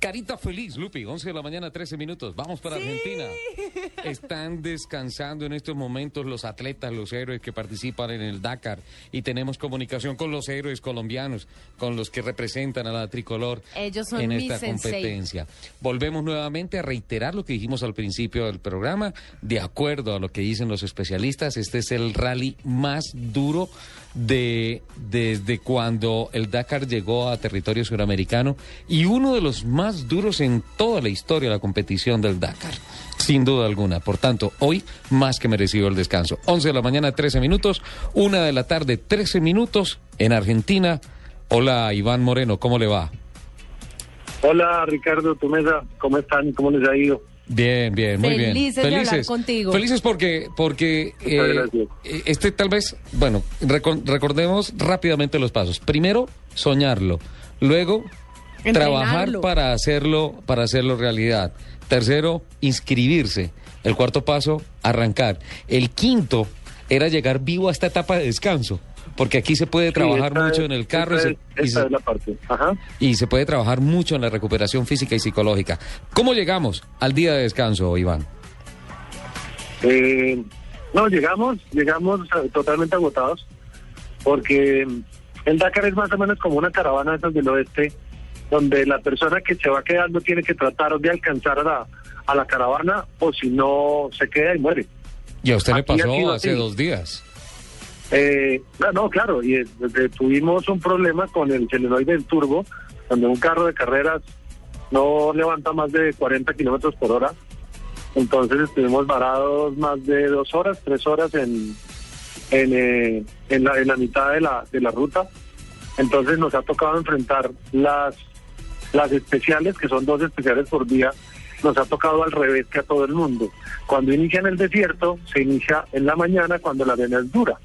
Carita feliz, Lupi, 11 de la mañana, 13 minutos. Vamos para Argentina. Están descansando en estos momentos los atletas, los héroes que participan en el Dakar. Y tenemos comunicación con los héroes colombianos, con los que representan a la tricolor Ellos son en esta sensei. competencia. Volvemos nuevamente a reiterar lo que dijimos al principio del programa. De acuerdo a lo que dicen los especialistas, este es el rally más duro de desde cuando el Dakar llegó a territorio suramericano y uno de los más duros en toda la historia de la competición del Dakar. Sin duda alguna. Por tanto, hoy más que merecido el descanso. 11 de la mañana, 13 minutos. Una de la tarde, 13 minutos en Argentina. Hola, Iván Moreno, ¿cómo le va? Hola Ricardo Tumesa, ¿cómo están? ¿Cómo les ha ido? Bien, bien, muy bien. Felices de hablar contigo. Felices porque, porque eh, eh, este tal vez, bueno, reco- recordemos rápidamente los pasos. Primero, soñarlo. Luego, trabajar para hacerlo, para hacerlo realidad. Tercero, inscribirse. El cuarto paso, arrancar. El quinto era llegar vivo a esta etapa de descanso. Porque aquí se puede trabajar Sí, mucho es- en el carro y se, es- y esta se- es la parte. Ajá. y se puede trabajar mucho en la recuperación física y psicológica. ¿Cómo llegamos al día de descanso, Iván? Eh, no, llegamos, llegamos eh, totalmente agotados, porque el Dakar es más o menos como una caravana de esas del oeste, donde la persona que se va quedando tiene que tratar de alcanzar a la, a la caravana, o si no, se queda y muere. Y a usted le Aquí pasó hace así. dos días. Eh, no, claro, y eh, tuvimos un problema con el solenoide del turbo, donde un carro de carreras no levanta más de 40 kilómetros por hora. Entonces estuvimos varados más de dos horas, tres horas en, en, eh, en la mitad de la, de la ruta. Entonces nos ha tocado enfrentar las, las especiales, que son dos especiales por día, nos ha tocado al revés que a todo el mundo. Cuando inicia en el desierto, se inicia en la mañana cuando la arena es dura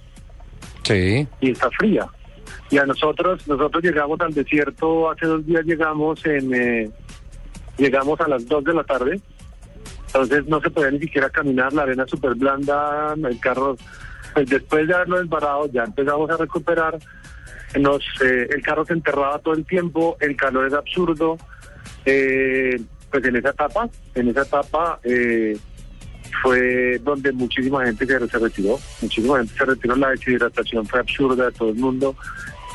Sí. y está fría. Y a nosotros, nosotros llegamos al desierto, hace dos días llegamos en, eh, llegamos a las dos de la tarde, entonces no se podía ni siquiera caminar, la arena súper blanda, el carro, pues después de haberlo desbarado ya empezamos a recuperar, nos, eh, el carro se enterraba todo el tiempo, el calor era absurdo, eh, pues en esa etapa, en esa etapa eh, fue donde muchísima gente se, retiró, muchísima gente se retiró, la deshidratación fue absurda de todo el mundo,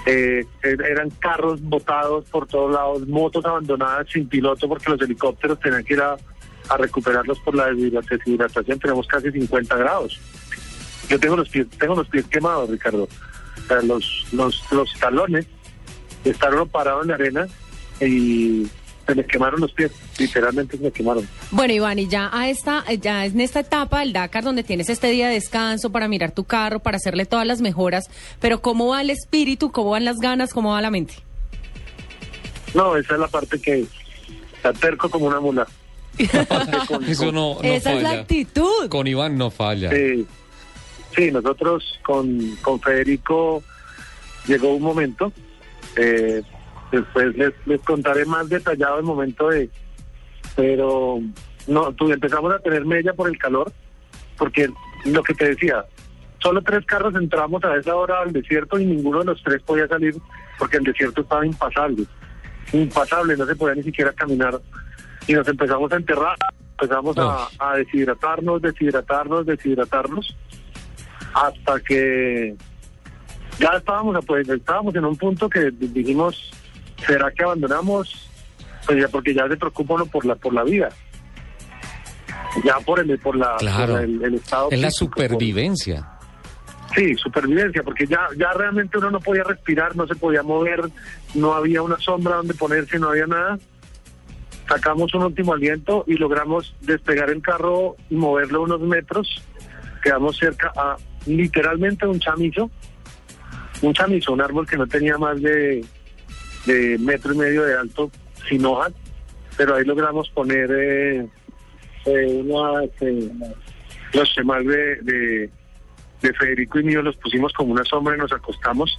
eh, er- eran carros botados por todos lados, motos abandonadas sin piloto porque los helicópteros tenían que ir a, recuperarlos por la deshidra- deshidratación, tenemos casi 50 grados. Yo tengo los pies, tengo los pies quemados, Ricardo. O sea, los, los, los talones estaban parados en la arena y se me quemaron los pies, literalmente se me quemaron. Bueno, Iván, y ya a esta, ya en esta etapa del Dakar donde tienes este día de descanso para mirar tu carro, para hacerle todas las mejoras, pero ¿cómo va el espíritu? ¿Cómo van las ganas? ¿Cómo va la mente? No, esa es la parte que está terco como una mula. Con- Eso no, no Esa es la actitud. Con Iván no falla. Sí, sí, nosotros con, con Federico llegó un momento, eh, después les, les contaré más detallado el momento de, pero no, tu- empezamos a tener mella por el calor, porque lo que te decía, solo tres carros entramos a esa hora al desierto y ninguno de los tres podía salir porque el desierto estaba impasable, impasable, no se podía ni siquiera caminar y nos empezamos a enterrar, empezamos a, a deshidratarnos, deshidratarnos, deshidratarnos, hasta que ya estábamos, pues, estábamos en un punto que dijimos, ¿será que abandonamos? Pues ya porque ya se preocupa uno por la por la vida, ya por el por la Claro. por el, el estado Es la supervivencia. Sí, supervivencia, porque ya, ya realmente uno no podía respirar, no se podía mover, no había una sombra donde ponerse, no había nada. Sacamos un último aliento y logramos despegar el carro y moverlo unos metros. Quedamos cerca a literalmente un chamizo, un chamizo, un árbol que no tenía más de, de metro y medio de alto, sin hojas, pero ahí logramos poner eh, eh, una, eh, los temas de, de, de Federico y mío los pusimos como una sombra y nos acostamos.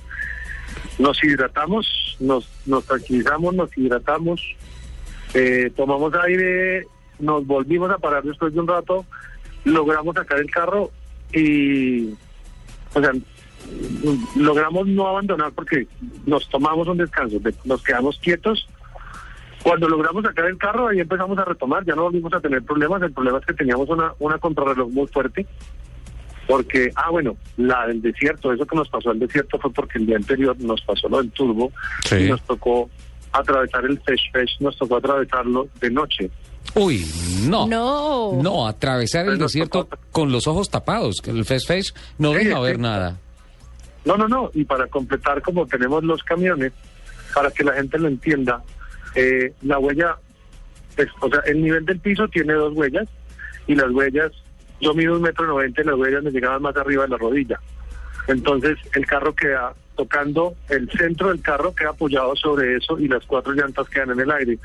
Nos hidratamos, nos, nos tranquilizamos, nos hidratamos, eh, tomamos aire, nos volvimos a parar después de un rato, logramos sacar el carro y, o sea, logramos no abandonar porque nos tomamos un descanso, de- nos quedamos quietos Cuando logramos sacar el carro, ahí empezamos a retomar, ya no volvimos a tener problemas. El problema es que teníamos una, una contrarreloj muy fuerte, porque, ah, bueno, la del desierto, eso que nos pasó al desierto fue porque el día anterior nos pasó lo del turbo Sí. y nos tocó atravesar el Fesh Fesh, nos tocó atravesarlo de noche. Uy, no. No. No, atravesar el Pues desierto tocó- con los ojos tapados, que el Fest Face no Sí, deja ver sí. nada. No, no, no. Y para completar, como tenemos los camiones, para que la gente lo entienda, eh, la huella, pues, o sea, el nivel del piso tiene dos huellas y las huellas, yo mido un metro noventa y las huellas me llegaban más arriba de la rodilla. Entonces, el carro queda tocando, el centro del carro queda apoyado sobre eso y las cuatro llantas quedan en el aire.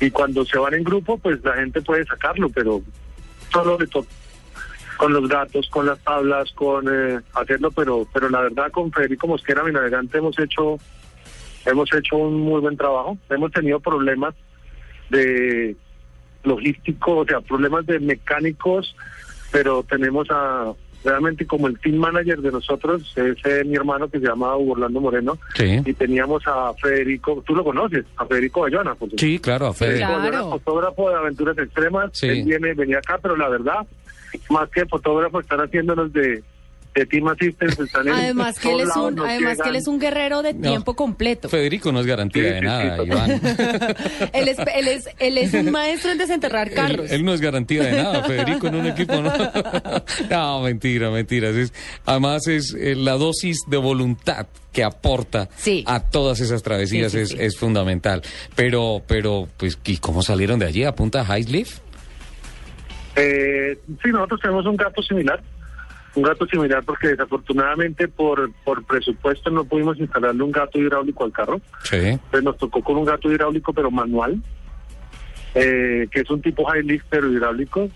Y cuando se van en grupo, pues la gente puede sacarlo, pero solo le toca con los datos, con las tablas, con eh, hacerlo, pero pero la verdad con Federico Mosquera, mi navegante, hemos hecho hemos hecho un muy buen trabajo. Hemos tenido problemas de logístico, o sea, problemas de mecánicos, pero tenemos a realmente como el team manager de nosotros, es eh, mi hermano que se llama Hugo Orlando Moreno, Sí. y teníamos a Federico, tú lo conoces, a Federico Bayona, por supuesto. Sí, claro, a Fede. Claro. Bayona, fotógrafo de aventuras extremas, Sí. él viene, venía acá, pero la verdad, más que fotógrafo, están haciénlos de, de Team Assistance, están en Además que él es un, además que él es un guerrero de No. tiempo completo. Federico no es garantía Sí, de sí, nada. Iván. él es, él es, él es un maestro en desenterrar carros. él no es garantía de nada, Federico en un equipo no. No, mentira, mentiras. Es, además es eh, la dosis de voluntad que aporta Sí. a todas esas travesías Sí, sí, es, sí. es fundamental. Pero, pero, pues, ¿y cómo salieron de allí a punta Highsleaf? Eh, sí, nosotros tenemos un gato similar, un gato similar porque desafortunadamente por, por presupuesto no pudimos instalarle un gato hidráulico al carro. Sí. Entonces nos tocó con un gato hidráulico pero manual, eh, que es un tipo high lift pero hidráulico,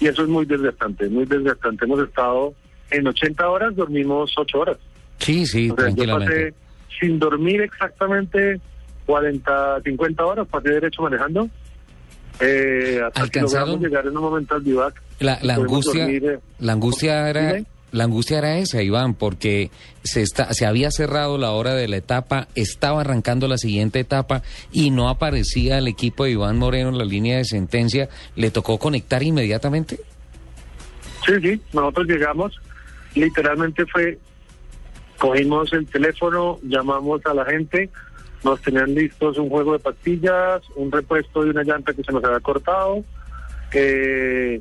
y eso es muy desgastante, muy desgastante. Hemos estado en 80 horas, dormimos 8 horas. Sí, sí, O sea, yo tranquilamente. pasé sin dormir exactamente 40, 50 horas, pasé derecho manejando. Eh, hasta ¿Alcanzaron? llegar en un momento al vivac. La, angustia, dormir, eh, la angustia era, Dime. la angustia era esa, Iván, porque se está, se había cerrado la hora de la etapa, estaba arrancando la siguiente etapa y no aparecía el equipo de Iván Moreno en la línea de sentencia. ¿Le tocó conectar inmediatamente? Sí, sí, nosotros llegamos, literalmente fue, cogimos el teléfono, llamamos a la gente, nos tenían listos un juego de pastillas, un repuesto de una llanta que se nos había cortado, eh,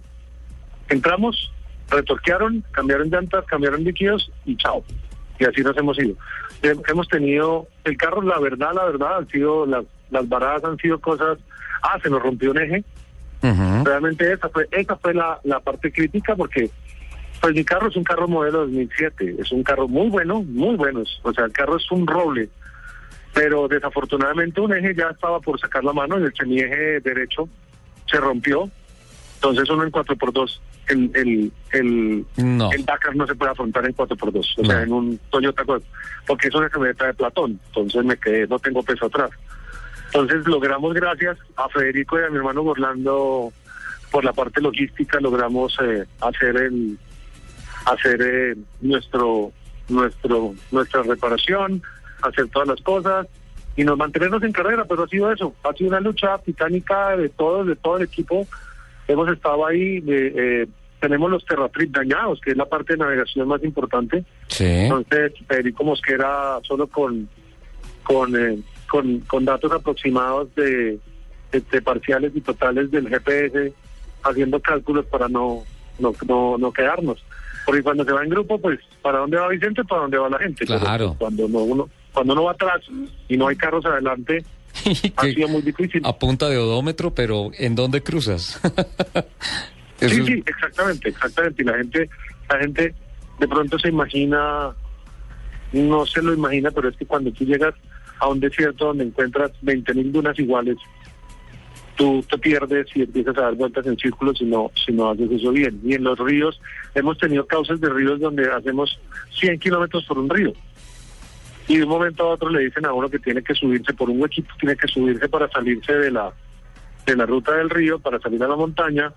entramos, retorquearon, cambiaron llantas, cambiaron líquidos y chao. Y así nos hemos ido. Hemos tenido, el carro, la verdad, la verdad, han sido, las, las varadas han sido cosas, ah, se nos rompió un eje. Realmente esa fue esa fue la, la parte crítica porque pues mi carro es un carro modelo 2007, es un carro muy bueno, muy bueno, o sea, el carro es un roble, pero desafortunadamente un eje ya estaba por sacar la mano y el semieje derecho se rompió, entonces uno en 4x2, el, el, el, No. el Dakar no se puede afrontar en 4x2, o No. sea, en un Toyota, Corolla, porque es una camioneta de Platón, entonces me quedé, no tengo peso atrás. Entonces logramos, gracias a Federico y a mi hermano Orlando, por la parte logística, logramos eh, hacer el hacer eh, nuestro nuestro nuestra reparación, hacer todas las cosas y nos mantenernos en carrera, pero ha sido eso, ha sido una lucha titánica de todos, de todo el equipo. Hemos estado ahí, eh, eh, tenemos los terratrip dañados, que es la parte de navegación más importante. Sí. Entonces, Federico Mosquera solo con con, eh, con, con datos aproximados de, de- de parciales y totales del GPS, haciendo cálculos para no, no, no, no quedarnos. Porque cuando se va en grupo, pues, ¿para dónde va Vicente? ¿Para dónde va la gente? Claro. cuando, no, uno, cuando uno va atrás y no hay carros adelante, ha sido muy difícil. a punta de odómetro, pero ¿en dónde cruzas? Sí, sí, exactamente, exactamente. Y la gente, la gente de pronto se imagina, no se lo imagina, pero es que cuando tú llegas a un desierto donde encuentras 20.000 dunas iguales, tú te pierdes y empiezas a dar vueltas en círculos si no, si no haces eso bien. Y en los ríos, hemos tenido causas de ríos donde hacemos 100 kilómetros por un río. Y de un momento a otro le dicen a uno que tiene que subirse por un huequito, tiene que subirse para salirse de la, de la ruta del río, para salir a la montaña,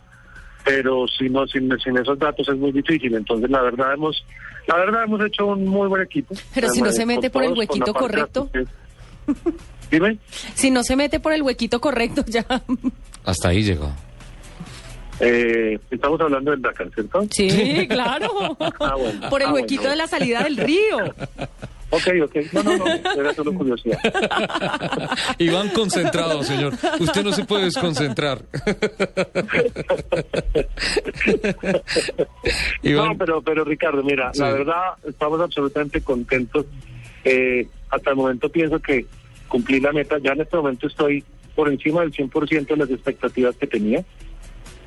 pero si no, sin, sin esos datos es muy difícil. Entonces, la verdad hemos, la verdad hemos hecho un muy buen equipo. Pero si no se mete por el todos, huequito correcto. Dime. Si no se mete por el huequito correcto, ya. Hasta ahí llegó. Eh, estamos hablando del Dakar, ¿cierto? Sí, claro. Ah, bueno. Por el Ah, huequito bueno. de la salida del río. Ok, ok. No, no, no. Era solo curiosidad. Iván concentrado, señor. Usted no se puede desconcentrar. Iván, No, pero, pero Ricardo, mira, Sí. la verdad estamos absolutamente contentos. Eh, hasta el momento pienso que cumplí la meta. Ya en este momento estoy por encima del 100% de las expectativas que tenía.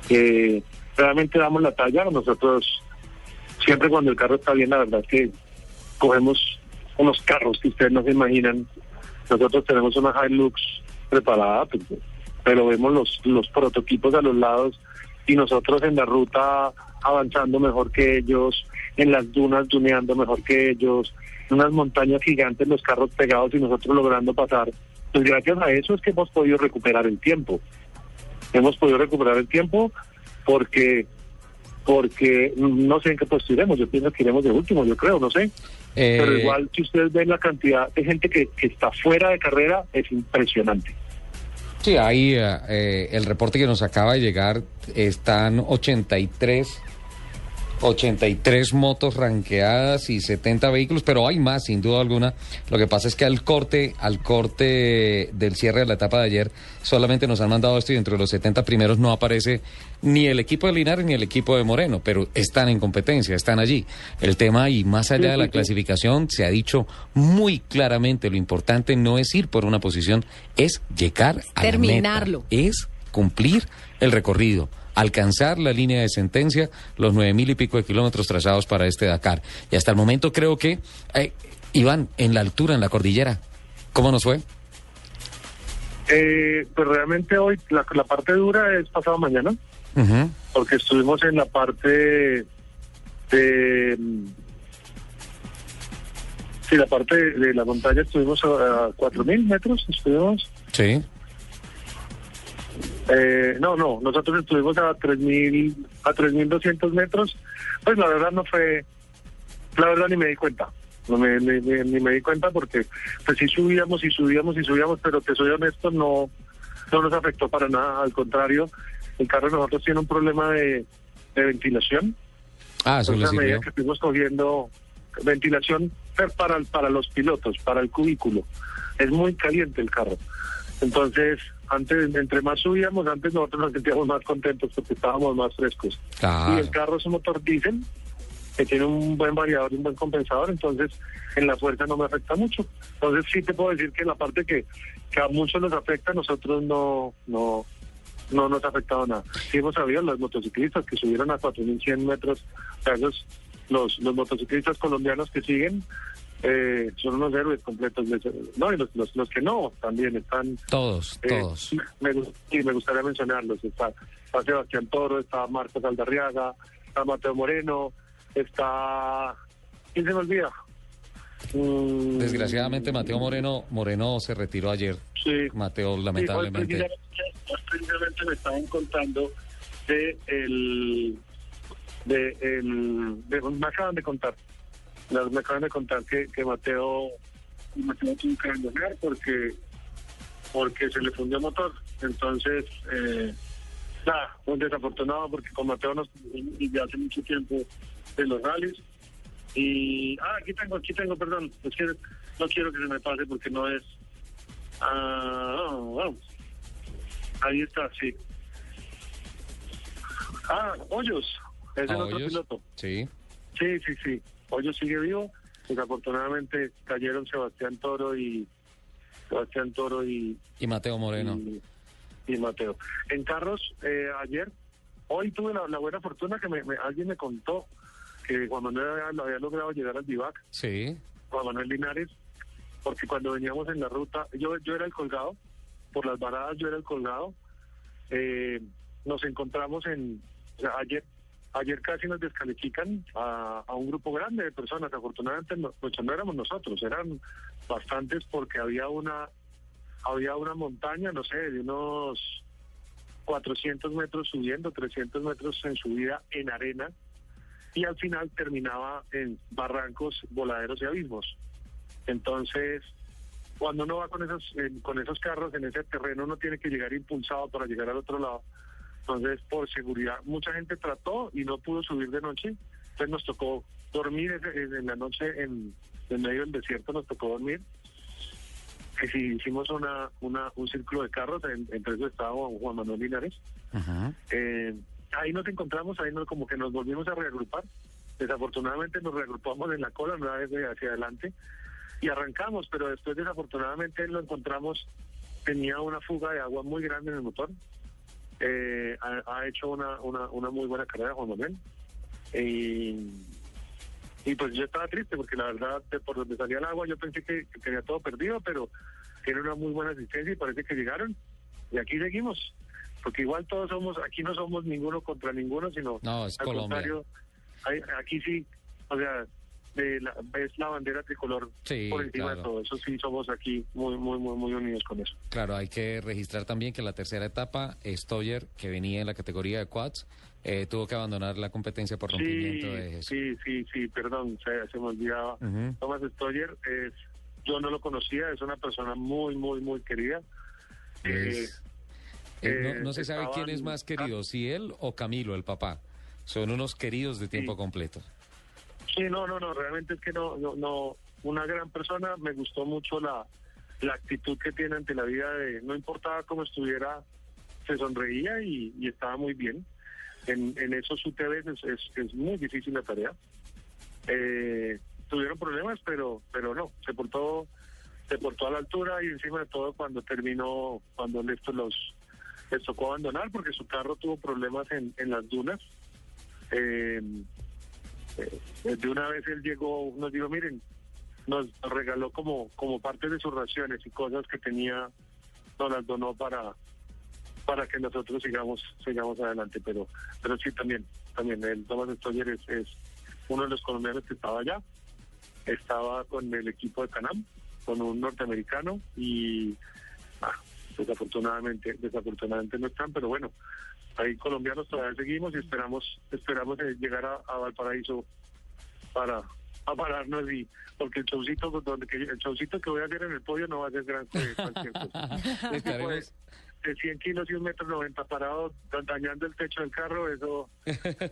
Eh, realmente damos la talla. Nosotros, siempre cuando el carro está bien, la verdad es que cogemos unos carros que ustedes no se imaginan. Nosotros tenemos una Hilux preparada, pues, pero vemos los, los prototipos a los lados y nosotros en la ruta avanzando mejor que ellos, en las dunas duneando mejor que ellos, en unas montañas gigantes los carros pegados y nosotros logrando pasar. Pues gracias a eso es que hemos podido recuperar el tiempo. Hemos podido recuperar el tiempo porque porque no sé en qué puesto iremos, yo pienso que iremos de último, yo creo, no sé. Eh, Pero igual, si ustedes ven la cantidad de gente que, que está fuera de carrera, es impresionante. sí, ahí eh, eh, el reporte que nos acaba de llegar están 83, 83 motos ranqueadas y 70 vehículos, pero hay más, sin duda alguna. Lo que pasa es que al corte, al corte del cierre de la etapa de ayer, solamente nos han mandado esto y dentro de los 70 primeros no aparece ni el equipo de Linares ni el equipo de Moreno, pero están en competencia, están allí. El tema y más allá de la clasificación se ha dicho muy claramente, lo importante no es ir por una posición, es llegar a Terminarlo. la meta, es cumplir el recorrido, alcanzar la línea de sentencia, los nueve mil y pico de kilómetros trazados para este Dakar. Y hasta el momento creo que, eh, Iván, en la altura, en la cordillera, ¿cómo nos fue? Eh, pues realmente hoy la, la parte dura es pasado mañana, porque estuvimos en la parte de... Sí, la parte de, de la montaña estuvimos a, a 4.000 metros, estuvimos... Sí. Eh, no, no, nosotros estuvimos a 3.000, a 3.200 metros. Pues la verdad no fue, la verdad ni me di cuenta. No me, ni, ni- ni me di cuenta porque pues sí subíamos y subíamos y subíamos, pero te soy honesto, no, no nos afectó para nada. Al contrario, el carro de nosotros tiene un problema de, de ventilación. Ah, eso Entonces, a medida que fuimos cogiendo ventilación per- para, para los pilotos, para el cubículo. Es muy caliente el carro. Entonces, antes, entre más subíamos, antes nosotros nos sentíamos más contentos porque estábamos más frescos. Y el carro es un motor diésel que tiene un buen variador y un buen compensador, entonces en la fuerza no me afecta mucho. Entonces sí te puedo decir que la parte que, que a muchos nos afecta, a nosotros no, no, no nos ha afectado nada. Sí hemos sabido los motociclistas que subieron a 4.100 metros, o sea, esos- los, los motociclistas colombianos que siguen eh, son unos héroes completos. No, y los, los, los que no también están Todos, eh, todos. me, sí, me gustaría mencionarlos. Está, está Sebastián Toro, está Marcos Aldarriaga, está Mateo Moreno, está... ¿Quién se me olvida? Mm, Desgraciadamente Mateo Moreno, Moreno se retiró ayer. Sí. Mateo, Sí, hoy lamentablemente. precisamente, hoy precisamente me estaban contando de el... De el... De, me acaban de contar. Me me acaban de contar que, que Mateo... Mateo tuvo que abandonar porque porque se le fundió el motor. Entonces, eh, nada, un desafortunado porque con Mateo nos ya hace mucho tiempo de los rallies. Y, ah, aquí tengo, aquí tengo, perdón, es que no quiero que se me pase porque no es... Ah, vamos. Ahí está, sí. Ah, Hoyos, es el ¿A otro Hoyos? piloto. Sí. Sí, sí, sí. Hoyos sigue vivo. Desafortunadamente cayeron Sebastián Toro y Sebastián Toro y, Y Mateo Moreno. y, y Mateo. En carros, eh, ayer, hoy tuve la, la buena fortuna que me, me- alguien me contó que Juan Manuel había, había logrado llegar al Vivac, Sí. Juan Manuel Linares, porque cuando veníamos en la ruta, yo, yo era el colgado, por las varadas yo era el colgado, eh, nos encontramos en, o sea, ayer, ayer casi nos descalifican a, un grupo grande de personas, afortunadamente no, pues no éramos nosotros, eran bastantes porque había una, había una montaña, no sé, de unos 400 metros subiendo, 300 metros en subida en arena, y al final terminaba en barrancos, voladeros y abismos. Entonces, cuando uno va con esos, con esos carros en ese terreno, uno tiene que llegar impulsado para llegar al otro lado. Entonces, por seguridad, mucha gente trató y no pudo subir de noche. Entonces nos tocó dormir en la noche en, medio del desierto, nos tocó dormir. Y sí, hicimos una, una, un círculo de carros, entre eso estaba Juan Manuel Linares. Eh, ahí nos encontramos, ahí nos, como que nos volvimos a reagrupar. Desafortunadamente nos reagrupamos en la cola, una vez hacia adelante, y arrancamos, pero después desafortunadamente lo encontramos, tenía una fuga de agua muy grande en el motor. Eh, ha, hecho una, una, una muy buena carrera Juan Manuel. Y, y pues yo estaba triste porque la verdad, de por donde salía el agua, yo pensé que, tenía todo perdido, pero tiene una muy buena asistencia y parece que llegaron. Y aquí seguimos. Porque igual todos somos, aquí no somos ninguno contra ninguno, sino no, es al contrario, aquí sí, o sea, de la, ves la bandera tricolor por encima de todo. Eso sí, somos aquí muy, muy, muy, muy unidos con eso. Claro, hay que registrar también que en la tercera etapa, Stoyer, que venía en la categoría de quads, eh, tuvo que abandonar la competencia por rompimiento de eso. Sí, sí, sí, perdón, se, me olvidaba. Thomas Stoyer, es, yo no lo conocía, es una persona muy, muy, muy querida. Eh, eh, no, se sabe quién es más querido, si él o Camilo, el papá. Son unos queridos de tiempo completo. Sí, no, no, no, realmente es que no, no, no, una gran persona, me gustó mucho la, la actitud que tiene ante la vida de, no importaba cómo estuviera, se sonreía y, estaba muy bien. En, en esos UTVs es, es, muy difícil la tarea. Eh, tuvieron problemas, pero, pero no, se portó, se portó a la altura y encima de todo cuando terminó, cuando esto los les tocó abandonar porque su carro tuvo problemas en, en las dunas. Eh, eh, de una vez él llegó, nos dijo, miren, nos regaló como, como parte de sus raciones y cosas que tenía, nos las donó para para que nosotros sigamos sigamos adelante. Pero pero sí también también el Thomas Stoyer es, uno de los colombianos que estaba allá. Estaba con el equipo de Canam con un norteamericano y ah, desafortunadamente desafortunadamente no están pero bueno ahí colombianos todavía seguimos y esperamos esperamos eh, llegar a, Valparaíso para a pararnos y porque el showcito donde que el showcito que voy a hacer en el podio no va a ser gran cualquier cosa. de 100 kilos y un metro 90 parado dañando el techo del carro, eso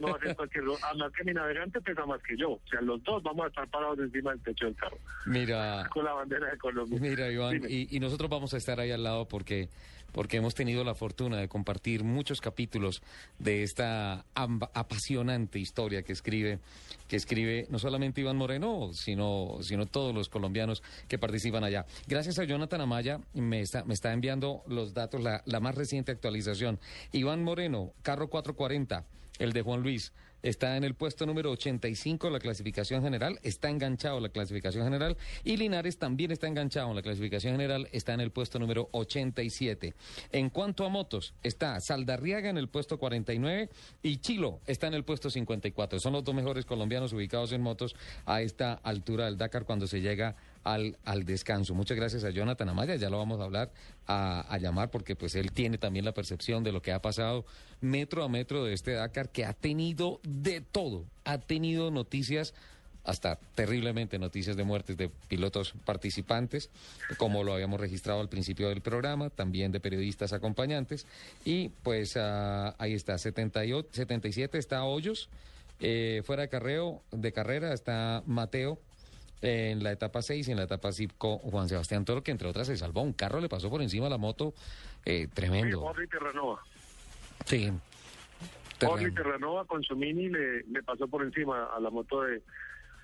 no va a ser cualquier Además que mi navegante pesa más que yo. O sea, los dos vamos a estar parados encima del techo del carro. Mira. Con la bandera de Colombia. Mira, Iván, y, y, nosotros vamos a estar ahí al lado porque porque hemos tenido la fortuna de compartir muchos capítulos de esta apasionante historia que escribe, que escribe no solamente Iván Moreno, sino, sino todos los colombianos que participan allá. Gracias a Jonathan Amaya, me está, me está enviando los datos, la, la más reciente actualización. Iván Moreno, carro 440, el de Juan Luis está en el puesto número 85 de la clasificación general, está enganchado en la clasificación general y Linares también está enganchado en la clasificación general, está en el puesto número 87. En cuanto a motos, está Saldarriaga en el puesto 49 y Chilo está en el puesto 54. Son los dos mejores colombianos ubicados en motos a esta altura del Dakar cuando se llega al, al descanso. Muchas gracias a Jonathan Amaya, ya lo vamos a hablar, a, llamar, porque pues él tiene también la percepción de lo que ha pasado metro a metro de este Dakar, que ha tenido de todo, ha tenido noticias hasta terriblemente noticias de muertes de pilotos participantes, como lo habíamos registrado al principio del programa, también de periodistas acompañantes. Y pues uh, ahí está, 78, 77 está Hoyos, eh, fuera de, carreo, de carrera está Mateo, en la etapa 6 y en la etapa 5 Juan Sebastián Toro, que entre otras se salvó. Un carro le pasó por encima a la moto, eh, tremendo. Sí, Orly Terranova. Sí. Orly Terranova con su mini le, le pasó por encima a la moto de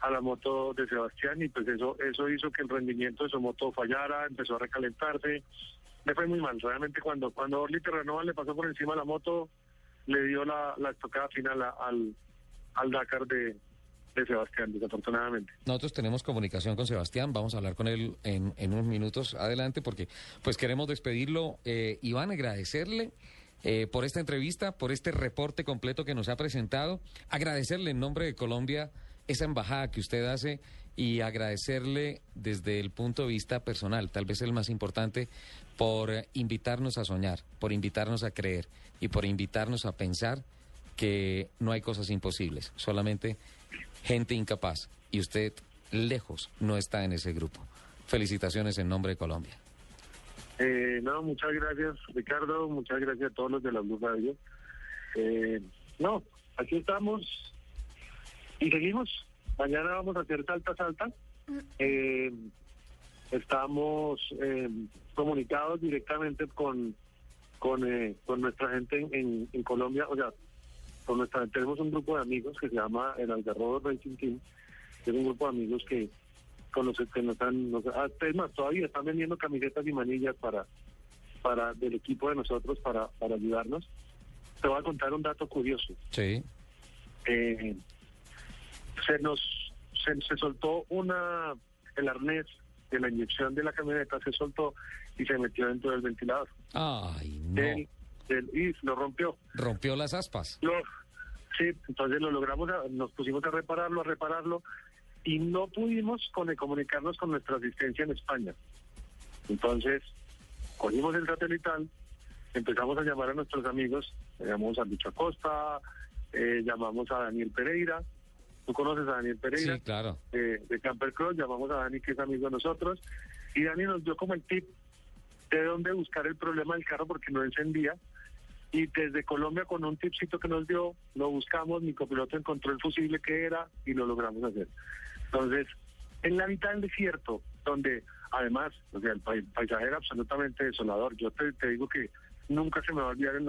a la moto de Sebastián y pues eso eso hizo que el rendimiento de su moto fallara, empezó a recalentarse. Le fue muy mal. Realmente cuando cuando Orly Terranova le pasó por encima a la moto, le dio la, la estocada final al, al Dakar de, de Sebastián, desafortunadamente. Nosotros tenemos comunicación con Sebastián, vamos a hablar con él en, unos minutos adelante porque pues queremos despedirlo. Eh, Iván, agradecerle. Eh, por esta entrevista, por este reporte completo que nos ha presentado, agradecerle en nombre de Colombia esa embajada que usted hace y agradecerle desde el punto de vista personal, tal vez el más importante, por invitarnos a soñar, por invitarnos a creer y por invitarnos a pensar que no hay cosas imposibles, solamente gente incapaz. Y usted lejos no está en ese grupo. Felicitaciones en nombre de Colombia. Eh, no, muchas gracias, Ricardo. Muchas gracias a todos los de la Blue Radio. Eh, no, aquí estamos y seguimos. Mañana vamos a hacer salta, salta. Eh, estamos eh, comunicados directamente con con, eh, con nuestra gente en, en, Colombia. O sea, con nuestra tenemos un grupo de amigos que se llama el Algarrobo Racing Team. que Es un grupo de amigos que con los que nos han, nos, ah, es más, todavía están vendiendo camisetas y manillas para, para del equipo de nosotros para, para ayudarnos. Te voy a contar un dato curioso. Sí. Eh, se nos se, se soltó una el arnés de la inyección de la camioneta se soltó y se metió dentro del ventilador. Ay, no. Del- del- y lo rompió. Rompió las aspas. Lo- sí, entonces lo logramos, a- nos pusimos a repararlo, a repararlo, y no pudimos con, comunicarnos con nuestra asistencia en España. Entonces, cogimos el satelital, empezamos a llamar a nuestros amigos, llamamos a Lucho Acosta, eh, llamamos a Daniel Pereira, tú conoces a Daniel Pereira, Sí, claro. eh, de Camper Cross, llamamos a Dani que es amigo de nosotros, y Dani nos dio como el tip de dónde buscar el problema del carro porque no encendía, y desde Colombia con un tipcito que nos dio, lo buscamos, mi copiloto encontró el fusible que era y lo logramos hacer. Entonces, en la mitad del desierto, donde además, o sea, el, pais- paisaje era absolutamente desolador, yo te, te digo que nunca se me va a olvidar en la